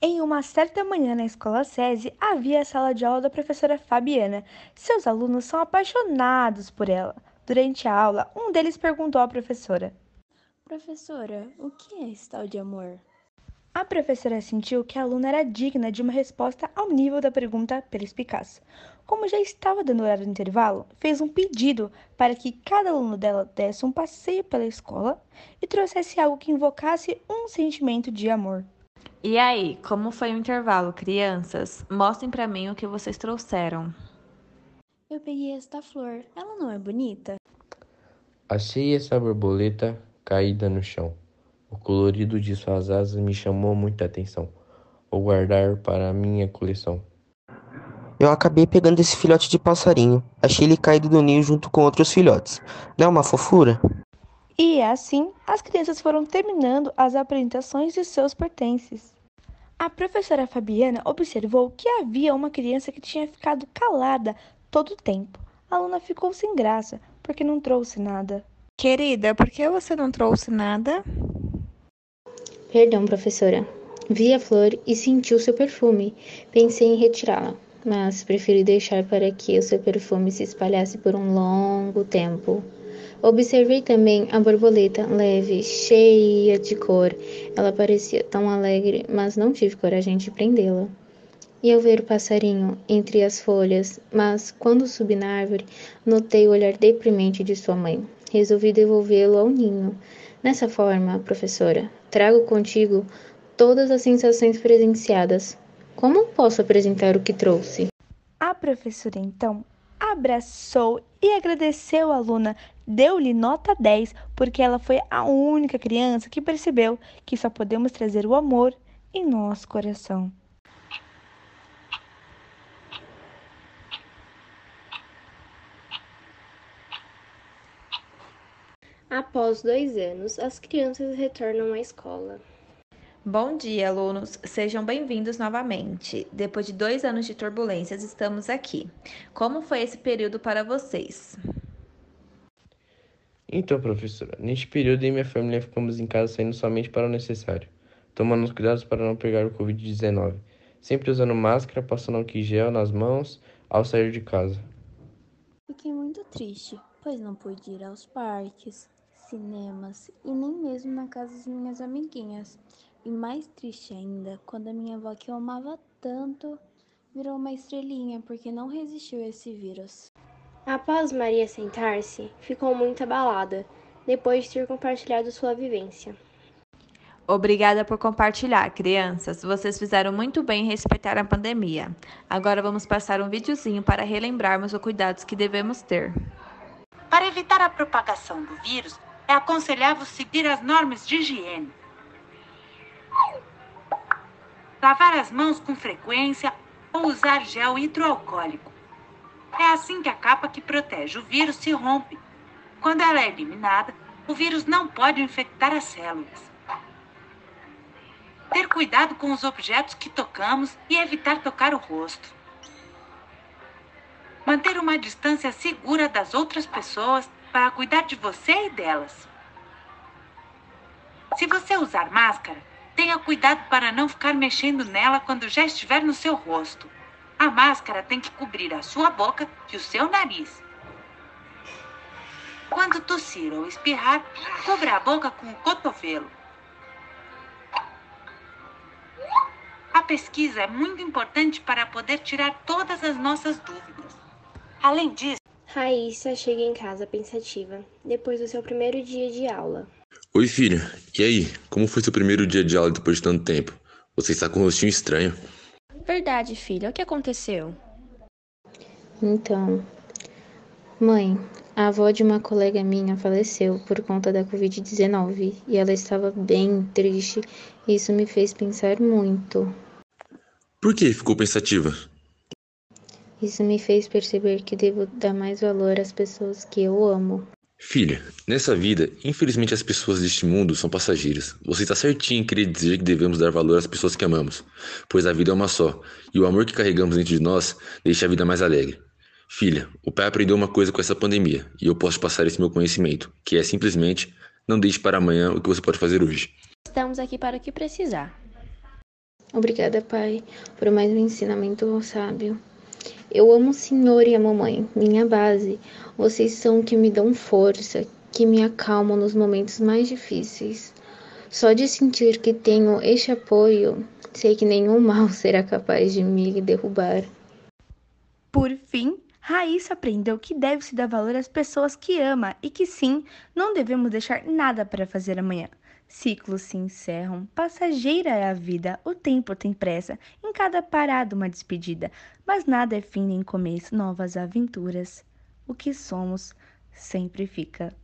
Em uma certa manhã na escola SESI, havia a sala de aula da professora Fabiana. Seus alunos são apaixonados por ela. Durante a aula, um deles perguntou à professora: Professora, o que é esse tal de amor? A professora sentiu que a aluna era digna de uma resposta ao nível da pergunta perspicaz. Como já estava dando horário do intervalo, fez um pedido para que cada aluno dela desse um passeio pela escola e trouxesse algo que invocasse um sentimento de amor. E aí, como foi o intervalo, crianças? Mostrem para mim o que vocês trouxeram. Eu peguei esta flor. Ela não é bonita? Achei essa borboleta caída no chão. O colorido de suas asas me chamou muita atenção. Vou guardar para a minha coleção. Eu acabei pegando esse filhote de passarinho. Achei ele caído do ninho junto com outros filhotes. Não é uma fofura? E assim, as crianças foram terminando as apresentações de seus pertences. A professora Fabiana observou que havia uma criança que tinha ficado calada todo o tempo. A aluna ficou sem graça, porque não trouxe nada. Querida, por que você não trouxe nada? Perdão, professora. Vi a flor e senti o seu perfume. Pensei em retirá-la, mas preferi deixar para que o seu perfume se espalhasse por um longo tempo. Observei também a borboleta leve, cheia de cor. Ela parecia tão alegre, mas não tive coragem de prendê-la. E ao ver o passarinho entre as folhas, mas quando subi na árvore, notei o olhar deprimente de sua mãe. Resolvi devolvê-lo ao ninho. Nessa forma, professora, trago contigo todas as sensações presenciadas. Como posso apresentar o que trouxe? A professora então abraçou e agradeceu a aluna, deu-lhe nota 10 porque ela foi a única criança que percebeu que só podemos trazer o amor em nosso coração. Após dois anos, as crianças retornam à escola. Bom dia, alunos. Sejam bem-vindos novamente. Depois de dois anos de turbulências, estamos aqui. Como foi esse período para vocês? Então, professora, neste período eu e minha família ficamos em casa saindo somente para o necessário, tomando os cuidados para não pegar o Covid-19, sempre usando máscara, passando álcool gel nas mãos ao sair de casa. Fiquei muito triste, pois não pude ir aos parques, cinemas e nem mesmo na casa das minhas amiguinhas. E mais triste ainda, quando a minha avó que eu amava tanto virou uma estrelinha porque não resistiu a esse vírus. Após Maria sentar-se, ficou muito abalada, depois de ter compartilhado sua vivência. Obrigada por compartilhar, crianças. Vocês fizeram muito bem em respeitar a pandemia. Agora vamos passar um videozinho para relembrarmos os cuidados que devemos ter. Para evitar a propagação do vírus, é aconselhável seguir as normas de higiene. Lavar as mãos com frequência ou usar gel hidroalcoólico. É assim que a capa que protege o vírus se rompe. Quando ela é eliminada, o vírus não pode infectar as células. Ter cuidado com os objetos que tocamos e evitar tocar o rosto. Manter uma distância segura das outras pessoas para cuidar de você e delas. Se você usar máscara, tenha cuidado para não ficar mexendo nela quando já estiver no seu rosto. A máscara tem que cobrir a sua boca e o seu nariz. Quando tossir ou espirrar, cubra a boca com o cotovelo. A pesquisa é muito importante para poder tirar todas as nossas dúvidas. Além disso, Raíssa chega em casa pensativa, depois do seu primeiro dia de aula. Oi, filha. E aí? Como foi seu primeiro dia de aula depois de tanto tempo? Você está com um rostinho estranho. Verdade, filha. O que aconteceu? Então, mãe, a avó de uma colega minha faleceu por conta da Covid-19 e ela estava bem triste. Isso me fez pensar muito. Por que ficou pensativa? Isso me fez perceber que devo dar mais valor às pessoas que eu amo. Filha, nessa vida, infelizmente as pessoas deste mundo são passageiras. Você está certinho em querer dizer que devemos dar valor às pessoas que amamos, pois a vida é uma só, e o amor que carregamos dentro de nós deixa a vida mais alegre. Filha, o pai aprendeu uma coisa com essa pandemia, e eu posso passar esse meu conhecimento, que é simplesmente não deixe para amanhã o que você pode fazer hoje. Estamos aqui para o que precisar. Obrigada, Pai, por mais um ensinamento sábio. Eu amo o Senhor e a mamãe, minha base. Vocês são que me dão força, que me acalmam nos momentos mais difíceis. Só de sentir que tenho este apoio, sei que nenhum mal será capaz de me derrubar. Por fim, Raíssa aprendeu que deve se dar valor às pessoas que ama e que sim, não devemos deixar nada para fazer amanhã. Ciclos se encerram, passageira é a vida, o tempo tem pressa, em cada parada uma despedida, mas nada é fim nem começo, novas aventuras. O que somos sempre fica